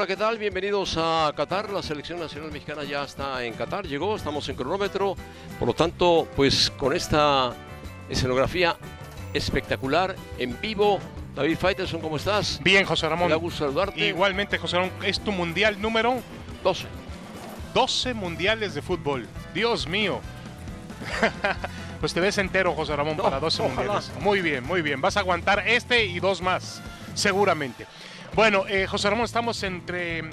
Hola, ¿qué tal? Bienvenidos a Qatar. La selección nacional mexicana ya está en Qatar, llegó, estamos en cronómetro. Por lo tanto, pues con esta escenografía espectacular, en vivo. David Faitelson, ¿cómo estás? Bien, José Ramón. Me da gusto saludarte. Igualmente, José Ramón, es tu mundial número 12. 12 mundiales de fútbol. Dios mío. pues te ves entero, José Ramón, No, para 12 ojalá. mundiales. Muy bien, muy bien. Vas a aguantar este y dos más, seguramente. Bueno, eh, José Ramón, estamos entre eh,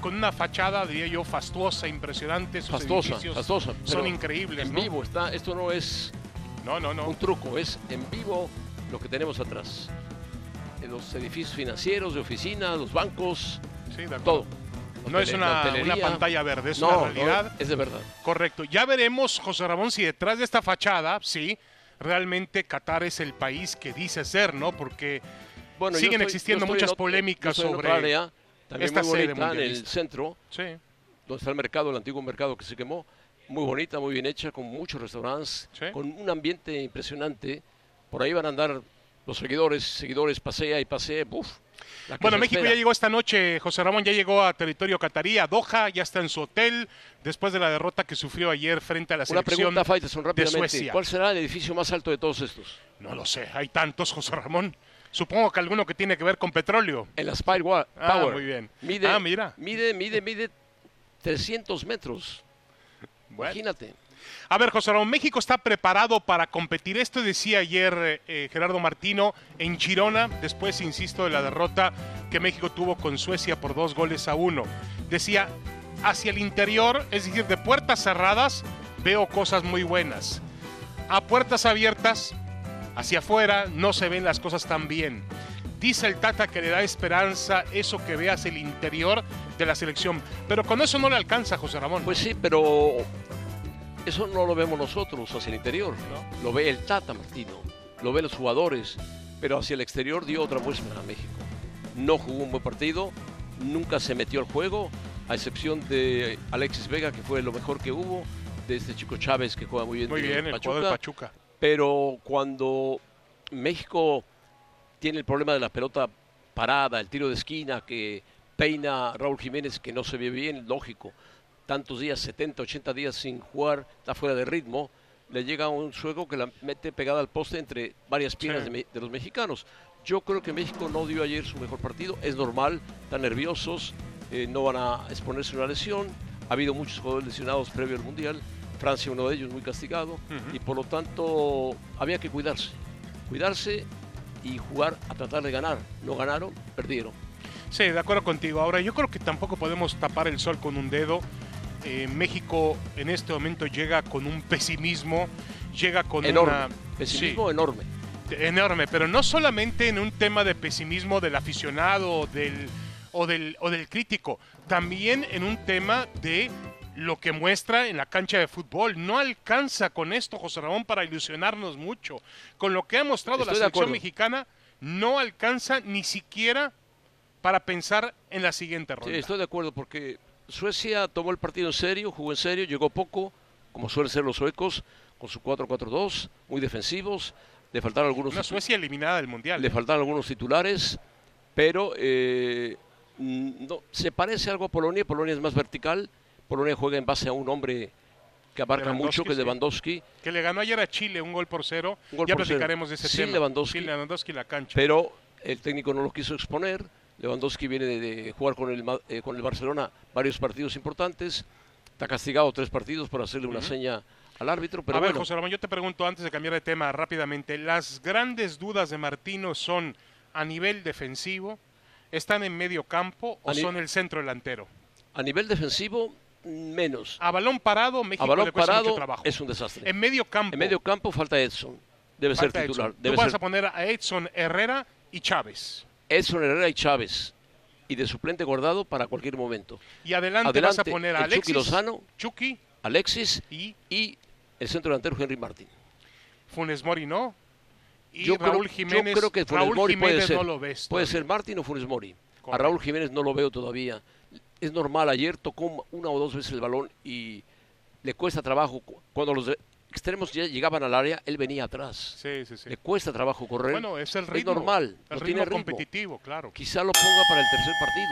con una fachada, diría yo, fastuosa, impresionante. Sus Fastosa, edificios fastosa. Son increíbles, En ¿no? vivo está, esto no es No, no, no. un truco, es en vivo lo que tenemos atrás. En los edificios financieros, de oficina, los bancos, Sí, de acuerdo. todo. No es una, pantalla verde, es No, una no, realidad. es de verdad. Correcto. Ya veremos, José Ramón, si detrás de esta fachada, sí, realmente Qatar es el país que dice ser, ¿no? Porque Bueno, Siguen estoy- existiendo muchas polémicas sobre área, también esta muy sede bonita, en el centro, sí, donde está el mercado, el antiguo mercado que se quemó, muy bonita, muy bien hecha, con muchos restaurantes, Sí. con un ambiente impresionante. Por ahí van a andar los seguidores, seguidores, pasea y pasea, uf. la que Bueno, México espera. ya llegó esta noche, José Ramón ya llegó a territorio catarí, a Doha, ya está en su hotel, después de la derrota que sufrió ayer frente a la Una selección pregunta, Faitelson, de rápidamente. Suecia. ¿Cuál será el edificio más alto de todos estos? No lo sé, hay tantos, José Ramón. Supongo que alguno que tiene que ver con petróleo. En la Spire Wa- Ah, Power. muy bien. Mide, Ah, mira. Mide, mide, mide 300 metros. Bueno. Imagínate. A ver, José Ramón, México está preparado para competir. Esto decía ayer eh, eh, Gerardo Martino en Girona, después, insisto, de la derrota que México tuvo con Suecia por dos goles a uno. Decía, hacia el interior, es decir, de puertas cerradas, veo cosas muy buenas. A puertas abiertas, hacia afuera, no se ven las cosas tan bien. Dice el Tata que le da esperanza eso que ve hacia el interior de la selección. Pero con eso no le alcanza, José Ramón. Pues sí, pero eso no lo vemos nosotros hacia el interior. ¿No? Lo ve el Tata Martino, lo ven los jugadores, pero hacia el exterior dio otra muestra a México. No jugó un buen partido, nunca se metió al juego, a excepción de Alexis Vega, que fue lo mejor que hubo, de este chico Chávez, que juega muy bien. Muy bien, el jugador de Pachuca. Pero cuando México tiene el problema de la pelota parada, el tiro de esquina que peina Raúl Jiménez, que no se ve bien, lógico, tantos días, 70, 80 días sin jugar, está fuera de ritmo, le llega un juego que la mete pegada al poste entre varias piernas Sí. de, me- de los mexicanos. Yo creo que México no dio ayer su mejor partido, es normal, están nerviosos, eh, no van a exponerse a una lesión, ha habido muchos jugadores lesionados previo al Mundial, Francia uno de ellos muy castigado, y por lo tanto había que cuidarse, cuidarse y jugar a tratar de ganar. No ganaron, perdieron. Sí, de acuerdo contigo. Ahora, yo creo que tampoco podemos tapar el sol con un dedo. Eh, México en este momento llega con un pesimismo, llega con Enorme, una... pesimismo enorme. Sí, enorme, pero no solamente en un tema de pesimismo del aficionado del, o del, o del crítico, también en un tema de lo que muestra en la cancha de fútbol. No alcanza con esto, José Ramón, para ilusionarnos mucho. Con lo que ha mostrado Estoy la selección mexicana, no alcanza ni siquiera para pensar en la siguiente ronda. Sí, estoy de acuerdo porque Suecia tomó el partido en serio, jugó en serio, llegó poco, como suelen ser los suecos, con su 4-4-2, muy defensivos. Le faltaron algunos, Una Suecia eliminada del Mundial. le faltaron algunos titulares, pero eh, mm, no, se parece algo a Polonia. Polonia es más vertical. Polonia juega en base a un hombre que abarca mucho, que es sí. Lewandowski. Que le ganó ayer a Chile un gol por cero. Gol ya por cero. platicaremos de ese Sin tema. Lewandowski. Sin Lewandowski la cancha. pero el técnico no lo quiso exponer. Lewandowski viene de, de jugar con el, eh, con el Barcelona varios partidos importantes. Está castigado tres partidos por hacerle una seña al árbitro, pero a ver, bueno, José Ramón, yo te pregunto antes de cambiar de tema rápidamente. Las grandes dudas de Martino son a nivel defensivo, están en medio campo o son el centro delantero. a nivel defensivo, menos. A balón parado, México A balón le cuesta mucho parado trabajo. es un desastre. En medio campo, En medio campo falta Edson. Debe ser titular. Debe Tú vas ser a poner a Edson Herrera y Chávez. Edson Herrera y Chávez. Y de suplente guardado para cualquier momento. Y adelante, vas a Adelante, poner a el Chucky Alexis, Lozano. Chucky Alexis y y el centro delantero Henry Martín. Funes Mori, ¿no? Y yo, Raúl creo, Jiménez, yo creo que Funes Raúl Mori Jiménez puede ser. no lo ves. puede ser Martín o Funes Mori. A. Raúl Jiménez no lo veo todavía. Es normal, ayer tocó una o dos veces el balón y le cuesta trabajo. Cu- Cuando los extremos ya llegaban al área, él venía atrás. Sí, sí, sí. Le cuesta trabajo correr. Bueno, es el ritmo. normal, El no ritmo tiene ritmo. competitivo, claro. Quizá lo ponga para el tercer partido.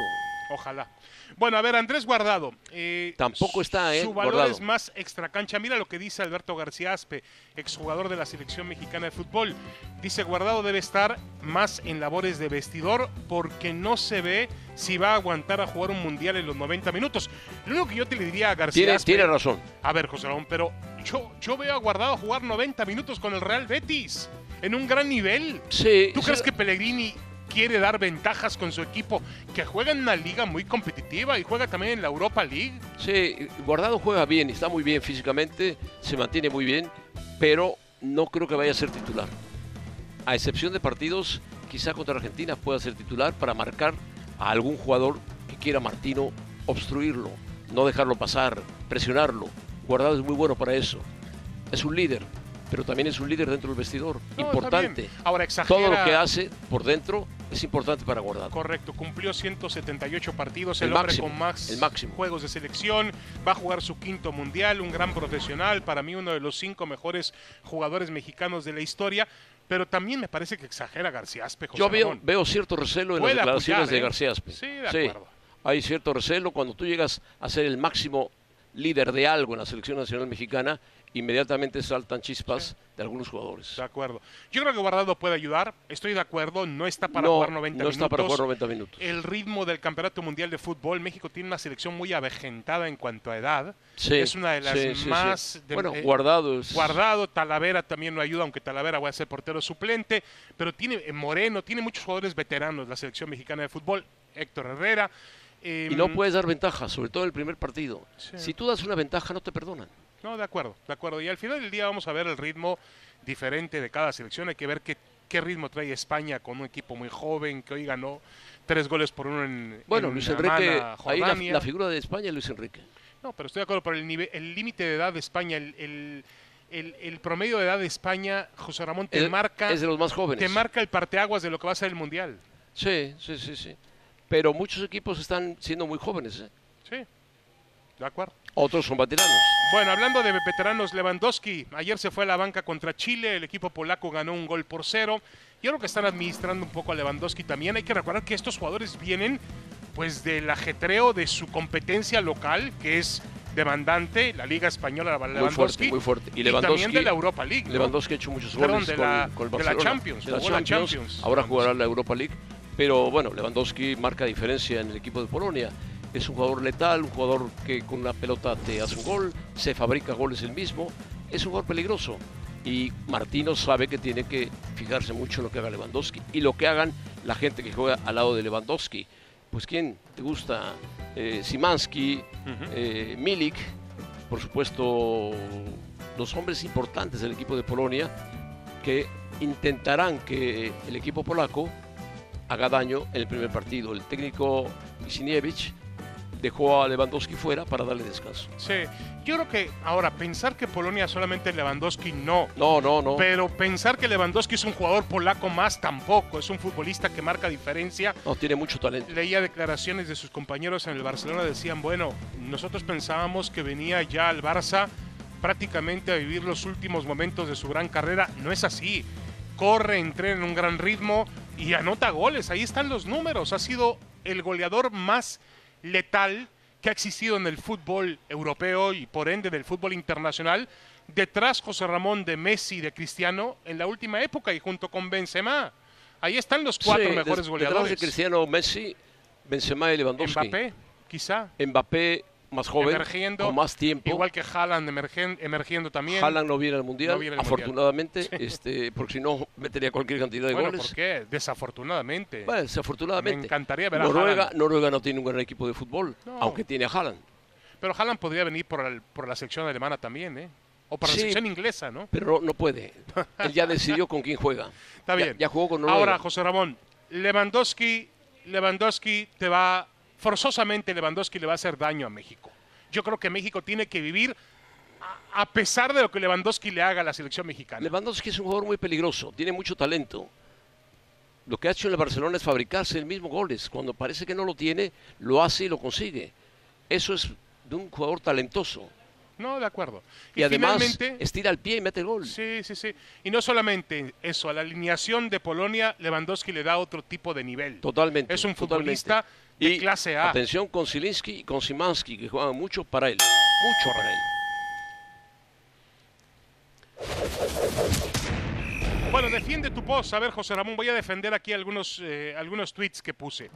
Ojalá. Bueno, a ver, Andrés Guardado. eh, Tampoco está, ¿eh? Su valor Guardado. es más extracancha. Mira lo que dice Alberto García Aspe, exjugador de la selección mexicana de fútbol. Dice Guardado debe estar más en labores de vestidor porque no se ve si va a aguantar a jugar un mundial en los 90 minutos. Lo único que yo te le diría a García Tiene, Aspe, tiene razón. a ver, José Ramón, pero yo, yo veo a Guardado jugar 90 minutos con el Real Betis en un gran nivel. Sí. ¿Tú sí, crees que Pellegrini quiere dar ventajas con su equipo que juega en una liga muy competitiva y juega también en la Europa League? Sí, Guardado juega bien, está muy bien físicamente, se mantiene muy bien, pero no creo que vaya a ser titular. A excepción de partidos, quizá contra Argentina pueda ser titular para marcar a algún jugador que quiera Martino obstruirlo, no dejarlo pasar, presionarlo. Guardado es muy bueno para eso. Es un líder, pero también es un líder dentro del vestidor. No, importante. Ahora exagera. Todo lo que hace por dentro es importante para Guardado. Correcto, cumplió 178 partidos, el, El hombre máximo, con más el máximo. juegos de selección, va a jugar su quinto mundial, un gran profesional, para mí uno de los cinco mejores jugadores mexicanos de la historia, pero también me parece que exagera García Aspe, José Yo veo, cierto recelo en las declaraciones apoyar, de ¿eh? García Aspe. Sí, de acuerdo. hay cierto recelo cuando tú llegas a ser el máximo líder de algo en la selección nacional mexicana, inmediatamente saltan chispas de algunos jugadores. De acuerdo. Yo creo que Guardado puede ayudar, estoy de acuerdo, no está para no, jugar 90 no minutos. está para jugar 90 minutos. El ritmo del Campeonato Mundial de Fútbol, México tiene una selección muy avejentada en cuanto a edad. Sí, es una de las sí, más... de- bueno, eh, guardado es... Guardado, Talavera también no ayuda, aunque Talavera va a ser portero suplente, pero tiene eh, Moreno, tiene muchos jugadores veteranos la selección mexicana de fútbol, Héctor Herrera. eh, Y no puedes dar ventaja, sobre todo en el primer partido. Si tú das una ventaja, no te perdonan. No, de acuerdo, de acuerdo. Y al final del día vamos a ver el ritmo diferente de cada selección. Hay que ver qué, qué ritmo trae España con un equipo muy joven que hoy ganó tres goles por uno en Bueno, en Luis Enrique, ahí la, la figura de España es Luis Enrique. No, pero estoy de acuerdo, pero el nivel, el límite de edad de España, el, el, el- el promedio de edad de España, José Ramón, te marca es de los más jóvenes. te marca el parteaguas de lo que va a ser el Mundial. Sí, sí, sí, sí. Pero muchos equipos están siendo muy jóvenes. ¿eh? Sí, de acuerdo. Otros son veteranos. Bueno, hablando de veteranos, Lewandowski ayer se fue a la banca contra Chile, el equipo polaco ganó un gol por cero. Yo creo que están administrando un poco a Lewandowski también. Hay que recordar que estos jugadores vienen pues del ajetreo de su competencia local, que es demandante, la Liga Española Muy Lewandowski. fuerte, muy fuerte. Y Y también Lewandowski, de la Europa League. ¿no? Lewandowski ha hecho muchos Perdón, goles de con, la- con el de la. Champions, de la Champions. Champions. Ahora jugará la Europa League. Pero bueno, Lewandowski marca diferencia en el equipo de Polonia. Es un jugador letal, un jugador que con una pelota te hace un gol, se fabrica goles él mismo. Es un jugador peligroso. Y Martino sabe que tiene que fijarse mucho en lo que haga Lewandowski y lo que hagan la gente que juega al lado de Lewandowski. Pues quién te gusta, eh, Simansky, eh, Milik, por supuesto los hombres importantes del equipo de Polonia que intentarán que el equipo polaco haga daño en el primer partido. El técnico Isiniewicz dejó a Lewandowski fuera para darle descanso. Sí, yo creo que ahora pensar que Polonia solamente Lewandowski no. No, no, no. Pero pensar que Lewandowski es un jugador polaco más tampoco, es un futbolista que marca diferencia. No, tiene mucho talento. Leía declaraciones de sus compañeros en el Barcelona, decían, bueno, nosotros pensábamos que venía ya al Barça prácticamente a vivir los últimos momentos de su gran carrera. No es así. Corre, entrena en un gran ritmo y anota goles. Ahí están los números. Ha sido el goleador más letal que ha existido en el fútbol europeo y por ende del fútbol internacional. Detrás José Ramón de Messi y de Cristiano en la última época y junto con Benzema. Ahí están los cuatro Sí, mejores des- detrás goleadores. de Cristiano, Messi, Benzema y Lewandowski. Mbappé, quizá. Mbappé más joven, emergiendo, con más tiempo. Igual que Haaland emergen- emergiendo también. Haaland no viene al mundial, No viene al Mundial. afortunadamente, este, porque si no metería cualquier cantidad de bueno, goles. ¿por qué? Desafortunadamente. Bueno, desafortunadamente. Me encantaría ver a Noruega, Haaland. Noruega no tiene un gran equipo de fútbol, No. aunque tiene a Haaland. Pero Haaland podría venir por, el- por la sección alemana también, ¿eh? O para Sí. la sección inglesa, ¿no? Pero no, puede. Él ya decidió con quién juega. Está Ya- bien. Ya, jugó con Noruega. Ahora, José Ramón, Lewandowski, Lewandowski te va, forzosamente Lewandowski le va a hacer daño a México. Yo creo que México tiene que vivir a, pesar de lo que Lewandowski le haga a la selección mexicana. Lewandowski es un jugador muy peligroso, tiene mucho talento. Lo que ha hecho en el Barcelona es fabricarse el mismo goles. Cuando parece que no lo tiene, lo hace y lo consigue. Eso es de un jugador talentoso. No, de acuerdo. Y, además finalmente, estira el pie y mete el gol. Sí, sí, sí. Y no solamente eso, a la alineación de Polonia, Lewandowski le da otro tipo de nivel. Totalmente. Es un futbolista Y clase A. atención con Zielinski y con Simansky, que juegan mucho para él. Mucho para él. Bueno, defiende tu post. A ver, José Ramón, voy a defender aquí algunos, eh, algunos tweets que puse.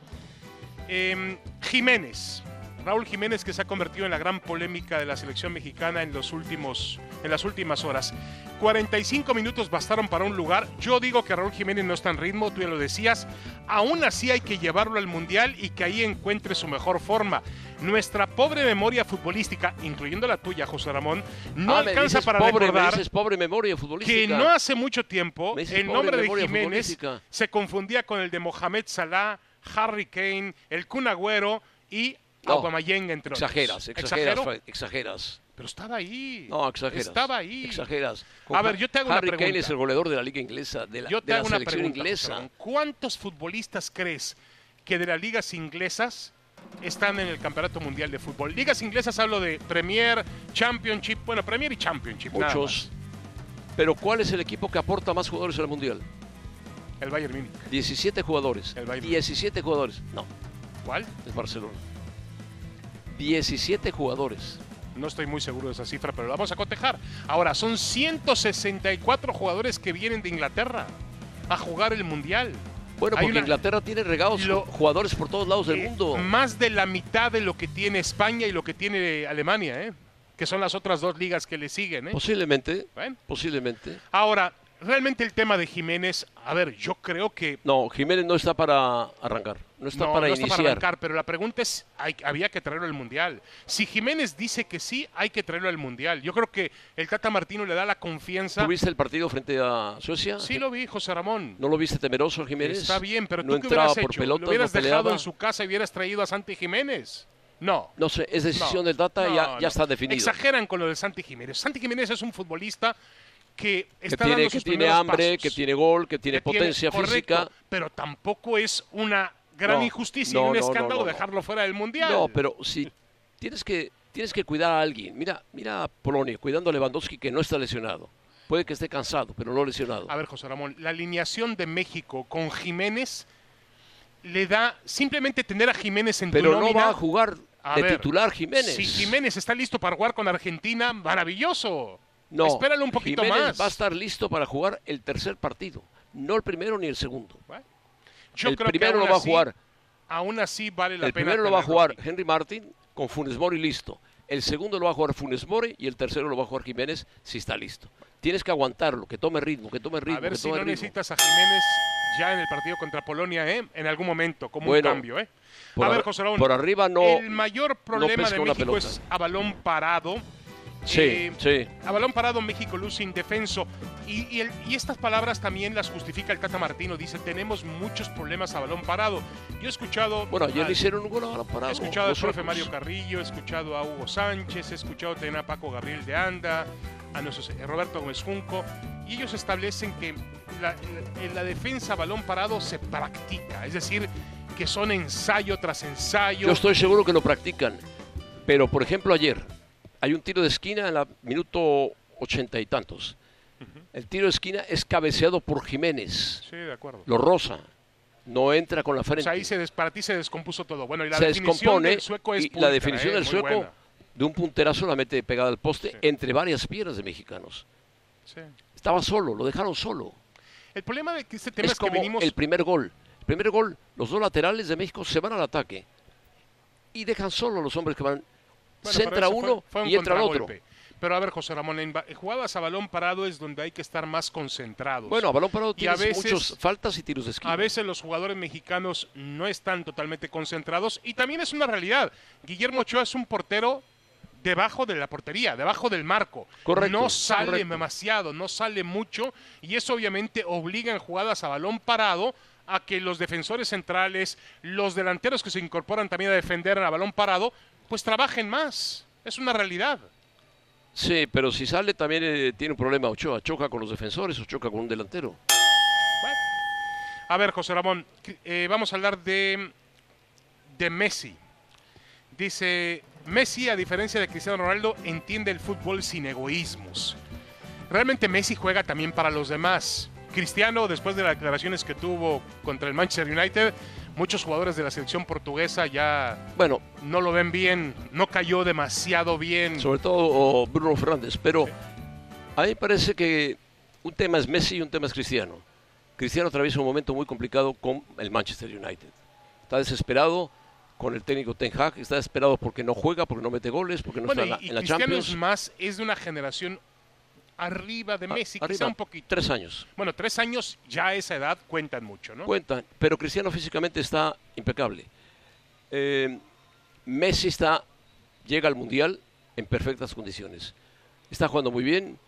Em, Jiménez. Raúl Jiménez que se ha convertido en la gran polémica de la selección mexicana en, los últimos, en las últimas horas. 45 minutos bastaron para un lugar. Yo digo que Raúl Jiménez no está en ritmo, tú ya lo decías. Aún así hay que llevarlo al Mundial y que ahí encuentre su mejor forma. Nuestra pobre memoria futbolística, incluyendo la tuya, José Ramón, no Ah, alcanza para pobre, recordar Me pobre memoria que futbolística. no hace mucho tiempo el nombre de Jiménez se confundía con el de Mohamed Salah, Harry Kane, el Kun Agüero y No, otros. Exageras, exageras, exageras. Pero estaba ahí. No, exageras. Estaba ahí. Exageras. A ver, yo te hago una Harry Kane pregunta. es el goleador de la liga inglesa, de la, Yo te de la hago una pregunta. Inglesa. ¿Cuántos futbolistas crees que de las ligas inglesas están en el Campeonato Mundial de Fútbol? Ligas inglesas hablo de Premier, Championship, bueno, Premier y Championship. Muchos. Pero ¿cuál es el equipo que aporta más jugadores al Mundial? El Bayern Múnich. 17 jugadores. El Bayern. 17 jugadores. No, ¿Cuál? es Barcelona. 17 jugadores. No estoy muy seguro de esa cifra, pero lo vamos a cotejar. Ahora, son 164 jugadores que vienen de Inglaterra a jugar el Mundial. Bueno, Hay porque una- Inglaterra tiene regados Lo- jugadores por todos lados del Eh, mundo. Más de la mitad de lo que tiene España y lo que tiene Alemania, ¿eh? que son las otras dos ligas que le siguen. ¿eh? Posiblemente, Bueno. posiblemente. Ahora, realmente el tema de Jiménez, a ver, yo creo que No, Jiménez no está para arrancar, no está no, para no está iniciar. para arrancar, pero la pregunta es, hay- había que traerlo al Mundial. Si Jiménez dice que sí, hay que traerlo al Mundial. Yo creo que el Tata Martino le da la confianza. ¿Tuviste el partido frente a Suecia? Sí lo vi, José Ramón. ¿No lo viste temeroso Jiménez? Está bien, pero no tú qué hubieras por hecho? pelotas, ¿Lo hubieras no dejado peleaba? en su casa y hubieras traído a Santi Jiménez? No. No sé, es decisión No, del Tata, no, ya, no. ya está definido. Exageran con lo de Santi Jiménez. Santi Jiménez es un futbolista que tiene, dando que sus tiene primeros hambre, pasos. que tiene gol, que tiene Que tiene- potencia correcto, física. Pero tampoco es una gran No, injusticia no, y un no, escándalo dejarlo fuera del Mundial. No, pero si tienes que, tienes que cuidar a alguien. Mira, mira a Polonia, cuidando a Lewandowski que no está lesionado. Puede que esté cansado, pero no lesionado. A ver, José Ramón, la alineación de México con Jiménez le da simplemente tener a Jiménez en tu pero no va a jugar A de ver, titular Jiménez. Si Jiménez está listo para jugar con Argentina, maravilloso. No, Espéralo un poquito Jiménez más. va a estar listo para jugar el tercer partido, no el primero ni el segundo. Bueno, Yo el creo que primero aún lo va a jugar. Aún así vale la El pena. primero lo va a jugar Henry Martin con Funes Mori listo. El segundo lo va a jugar Funes Mori y el tercero lo va a jugar Jiménez si está listo. Tienes que aguantarlo, que tome ritmo, que tome ritmo, A ver que si no ritmo. necesitas a Jiménez ya en el partido contra Polonia, ¿eh? En algún momento, como Bueno, un cambio, ¿eh? A ver, José Raúl, por arriba no. el mayor problema pesca de México es a balón parado. Sí, Eh, sí. A balón parado México luce indefenso. Y, y el- y estas palabras también las justifica el Tata Martino. Dice, tenemos muchos problemas a balón parado. Yo he escuchado... Bueno, ayer le hicieron un gol ahora He parado. escuchado al profe. Mario Carrillo, he escuchado a Hugo Sánchez, he escuchado también a Paco Gabriel de Anda, a nuestro, eh, Roberto Gómez Junco, y ellos establecen que la, la- en la defensa a balón parado se practica, es decir, que son ensayo tras ensayo. Yo estoy seguro que lo practican. Pero, por ejemplo, ayer hay un tiro de esquina en la minuto ochenta y tantos. El tiro de esquina es cabeceado por Jiménez. Sí, de acuerdo. Lo rosa. No entra con la O frente. sea, ahí se para ti se descompuso todo. Bueno, y la se definición descompone del sueco es y la definición ¿eh? del sueco buena. de un punterazo la mete pegada al poste Sí. entre varias piernas de mexicanos. Sí. Estaba solo, lo dejaron solo. El problema de que este tema es, es que venimos... el primer gol. El primer gol, los dos laterales de México se van al ataque y dejan solo a los hombres que van. Bueno, ese fue- uno fue un y entra el otro. Pero a ver, José Ramón, en jugadas a balón parado es donde hay que estar más concentrados. Bueno, a balón parado Y a tienes veces- muchos faltas y tiros de esquina. A veces los jugadores mexicanos no están totalmente concentrados y también es una realidad. Guillermo Ochoa es un portero debajo de la portería, debajo del marco. Correcto, no sale correcto. demasiado, no sale mucho y eso obviamente obliga en jugadas a balón parado a que los defensores centrales, los delanteros que se incorporan también a defender a balón parado, pues trabajen más. Es una realidad. Sí, pero si sale también eh, tiene un problema Ochoa. Choca con los defensores o choca con un delantero. Bueno. A ver, José Ramón, eh, vamos a hablar de, de Messi. Dice, Messi, a diferencia de Cristiano Ronaldo, entiende el fútbol sin egoísmos. Realmente Messi juega también para los demás. Cristiano, después de las declaraciones que tuvo contra el Manchester United, muchos jugadores de la selección portuguesa ya Bueno, no lo ven bien, no cayó demasiado bien. sobre todo Bruno Fernández, pero a mí me parece que un tema es Messi y un tema es Cristiano. Cristiano atraviesa un momento muy complicado con el Manchester United. Está desesperado con el técnico Ten Hag, está desesperado porque no juega, porque no mete goles, porque no bueno, está en la, en la Cristiano Champions. es más, es de una generación arriba de Messi, quizá un poquito. Tres años. Bueno, tres años ya a esa edad cuentan mucho, ¿no? Cuentan, pero Cristiano físicamente está impecable. Eh, Messi está, llega al Mundial en perfectas condiciones. Está jugando muy bien,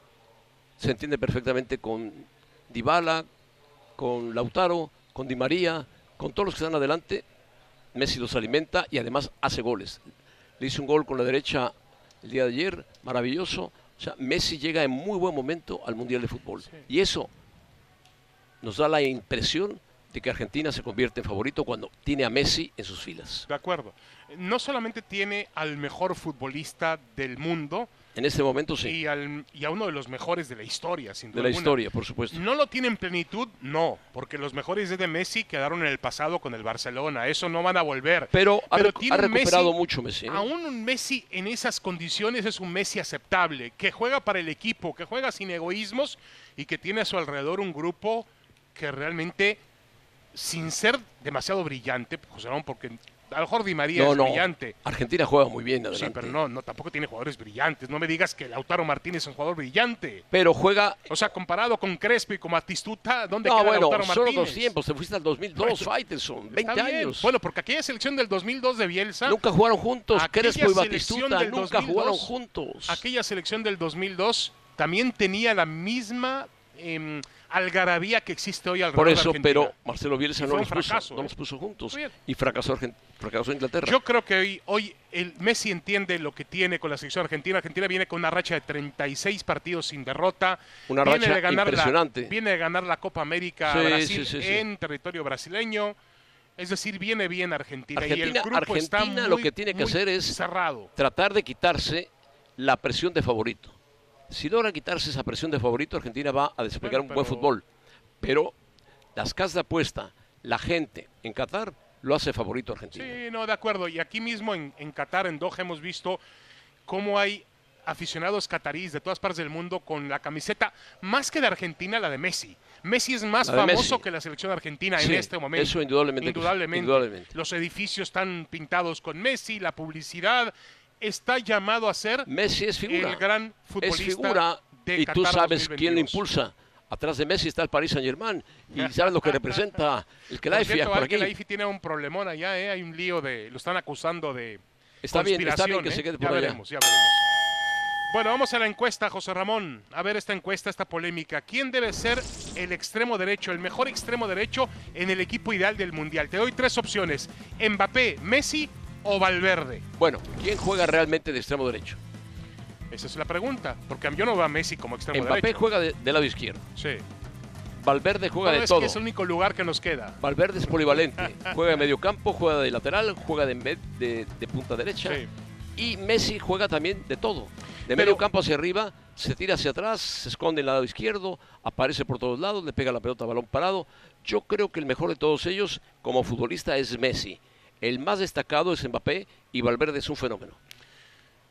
se entiende perfectamente con Dybala, con Lautaro, con Di María, con todos los que están adelante. Messi los alimenta y además hace goles. Le hizo un gol con la derecha el día de ayer, maravilloso. O sea, Messi llega en muy buen momento al Mundial de Fútbol. Y eso nos da la impresión de que Argentina se convierte en favorito cuando tiene a Messi en sus filas. De acuerdo. No solamente tiene al mejor futbolista del mundo En este momento sí, y, al, y a uno de los mejores de la historia, sin duda de la alguna. historia, por supuesto. ¿No lo tiene en plenitud? No, porque los mejores de Messi quedaron en el pasado con el Barcelona. Eso no van a volver. Pero ha, Pero tiene ha Messi- recuperado mucho Messi. ¿eh? Aún un Messi en esas condiciones es un Messi aceptable, que juega para el equipo, que juega sin egoísmos y que tiene a su alrededor un grupo que realmente, sin ser demasiado brillante, José Ramón, porque a lo mejor Di María No, es no. brillante. Argentina juega muy bien Sí, adelante. pero no, no, tampoco tiene jugadores brillantes. No me digas que Lautaro Martínez es un jugador brillante. Pero juega. O sea, comparado con Crespo y con Batistuta, ¿dónde No, queda bueno, Lautaro solo Martínez? dos tiempos. Te fuiste al 2002, Faitelson, 20 Está bien. años. Bueno, porque aquella selección del 2002 de Bielsa, nunca jugaron juntos. aquella Crespo y selección Batistuta nunca 2002, jugaron juntos. aquella selección del 2002 también tenía la misma em, algarabía que existe hoy alrededor Por de eso, Argentina. pero Marcelo Bielsa no los, puso, no los puso juntos. Y fracasó, fracasó Inglaterra. Yo creo que hoy, hoy el Messi entiende lo que tiene con la selección argentina. Argentina viene con una racha de 36 partidos sin derrota. Una Viene racha de ganar la- impresionante. viene de ganar la Copa América Sí, Brasil sí, sí, sí. en territorio brasileño. Es decir, viene bien Argentina. y el Argentina- grupo está Argentina muy, lo que tiene que hacer es- cerrado. tratar de quitarse la presión de favorito. Si logra quitarse esa presión de favorito, Argentina va a desplegar Bueno, un buen pero- fútbol. Pero las casas de apuesta, la gente en Qatar lo hace favorito Argentina. Sí, no, de acuerdo. Y aquí mismo en, en Qatar, en Doha, hemos visto cómo hay aficionados cataríes de todas partes del mundo con la camiseta más que de Argentina, la de Messi. Messi es más famoso Messi. que la selección argentina en este momento. eso indudablemente Indudablemente. indudablemente. Los edificios están pintados con Messi, la publicidad está llamado a ser Messi es figura. el gran es futbolista figura de y tú sabes quién lo 2022. impulsa. Atrás de Messi está el Paris Saint Germain y sabes lo que representa el Kelaifi por aquí. Khelaifi tiene un problemón allá, ¿eh? hay un lío de, lo están acusando de Está bien, está bien conspiración, que ¿eh? se quede ya allá. veremos, ya veremos. Bueno, vamos a la encuesta, José Ramón. A ver esta encuesta, esta polémica. ¿Quién debe ser el extremo derecho, el mejor extremo derecho en el equipo ideal del Mundial? Te doy tres opciones. Mbappé, Messi o Valverde. Bueno, ¿quién juega realmente de extremo derecho? Esa es la pregunta. Porque yo no veo a Messi como extremo Mbappé derecho. juega de, lado izquierdo. Sí. Valverde juega de es todo. que es el único lugar que nos queda. Valverde es polivalente. juega de medio campo, juega de lateral, juega de, de- de punta derecha. Sí. Y Messi juega también de todo. De Pero- medio campo hacia arriba, se tira hacia atrás, se esconde en el lado izquierdo, aparece por todos lados, le pega la pelota a balón parado. Yo creo que el mejor de todos ellos como futbolista es Messi. El más destacado es Mbappé y Valverde es un fenómeno.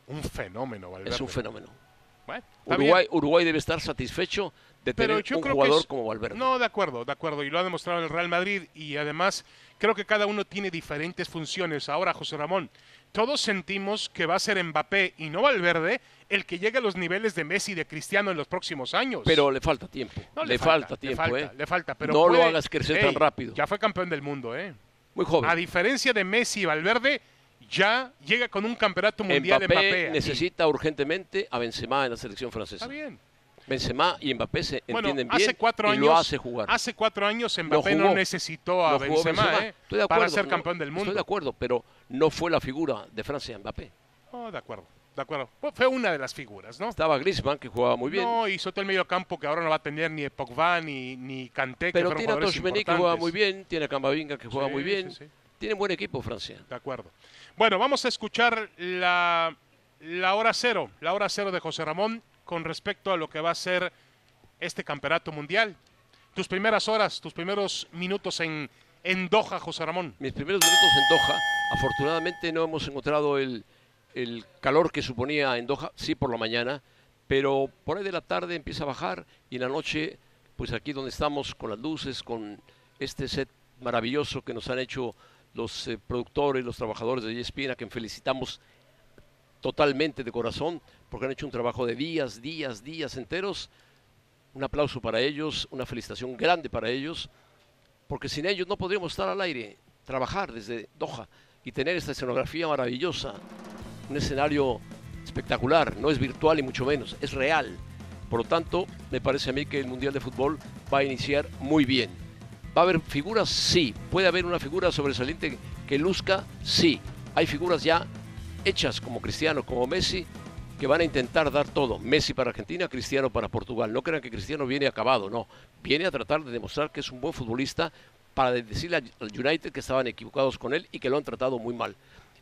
Un fenómeno, Valverde. Es un fenómeno. Bueno, Uruguay. Uruguay debe estar satisfecho de Pero tener un jugador es- como Valverde. No, de acuerdo, de acuerdo. Y lo ha demostrado el Real Madrid. Y además, creo que cada uno tiene diferentes funciones. Ahora, José Ramón, todos sentimos que va a ser Mbappé y no Valverde el que llegue a los niveles de Messi y de Cristiano en los próximos años. Pero le falta tiempo. No, le, falta, le tiempo, falta, ¿eh? le falta, pero no lo hagas crecer Ey, tan rápido. Ya fue campeón del mundo, ¿eh? Muy joven. A diferencia de Messi y Valverde, ya llega con un campeonato mundial Mbappé, Mbappé. necesita urgentemente a Benzema en la selección francesa. Está bien. Benzema y Mbappé se Bueno, entienden bien hace cuatro y años, lo hace jugar. Hace cuatro años Mbappé no, necesitó a Benzema, Benzema. ¿eh? Para ser campeón del mundo. Estoy de acuerdo, pero no fue la figura de Francia Mbappé. Oh, de acuerdo, de acuerdo. Fue- una de las figuras, ¿no? Estaba Griezmann, que jugaba muy bien. No, y todo el medio campo que ahora no va a tener ni Pogba ni, ni Kanté, que pero fueron tiene a Toshmeni, que juega muy bien. Tiene a Camavinga, que juega Sí, muy bien. sí, sí. Tiene buen equipo Francia. De acuerdo. Bueno, vamos a escuchar la, la hora cero, la hora cero de José Ramón con respecto a lo que va a ser este campeonato mundial. Tus primeras horas, tus primeros minutos en, en Doha, José Ramón? Mis primeros minutos en Doha, afortunadamente no hemos encontrado el, el calor que suponía en Doha, sí por la mañana, pero por ahí de la tarde empieza a bajar y en la noche, pues aquí donde estamos con las luces, con este set maravilloso que nos han hecho los eh, productores, los trabajadores de ESPN, a quien felicitamos totalmente de corazón, porque han hecho un trabajo de días, días, días enteros. Un aplauso para ellos, una felicitación grande para ellos, porque sin ellos no podríamos estar al aire, trabajar desde Doha y tener esta escenografía maravillosa, un escenario espectacular, no es virtual y mucho menos, es real. Por lo tanto, me parece a mí que el Mundial de Fútbol va a iniciar muy bien. ¿Va a haber figuras? Sí. ¿Puede haber una figura sobresaliente que luzca? Sí. Hay figuras ya hechas como Cristiano, como Messi, que van a intentar dar todo. Messi para Argentina, Cristiano para Portugal. No crean que Cristiano viene acabado, no. Viene a tratar de demostrar que es un buen futbolista para decirle al United que estaban equivocados con él y que lo han tratado muy mal.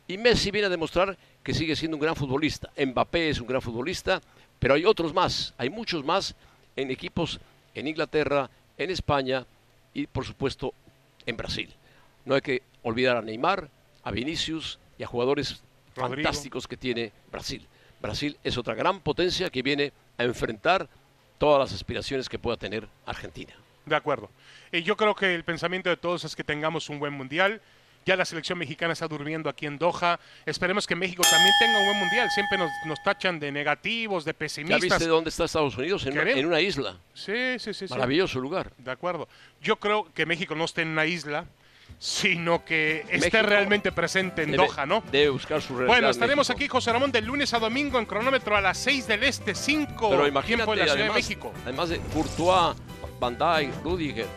Y Messi viene a demostrar que sigue siendo un gran futbolista. Mbappé es un gran futbolista, pero hay otros más, hay muchos más en equipos en Inglaterra, en España y por supuesto en Brasil. No hay que olvidar a Neymar, a Vinicius y a jugadores fantásticos que tiene Brasil. Brasil es otra gran potencia que viene a enfrentar todas las aspiraciones que pueda tener Argentina. De acuerdo. Y yo creo que el pensamiento de todos es que tengamos un buen mundial. Ya la selección mexicana está durmiendo aquí en Doha. Esperemos que México también tenga un buen mundial. Siempre nos, tachan de negativos, de pesimistas. ¿Ya viste dónde está Estados Unidos? En, una, isla. Sí, sí, sí. Maravilloso lugar. De acuerdo. Yo creo que México no esté en una isla sino que esté realmente presente en Doha, ¿no? Debe buscar su realidad. Bueno, estaremos aquí, José Ramón, de lunes a domingo en cronómetro a las 6 del Este, 5 Pero imagínate, de la Ciudad además, de México. Además de Courtois, Van Dijk, Rudiger,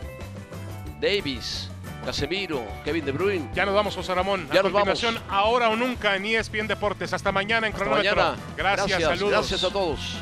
Davis, Casemiro, Kevin De Bruyne. Ya nos vamos, José Ramón. Ya a nos continuación, vamos. ahora o nunca en ESPN Deportes. Hasta mañana en Hasta cronómetro. mañana. Gracias, Gracias, saludos. gracias a todos.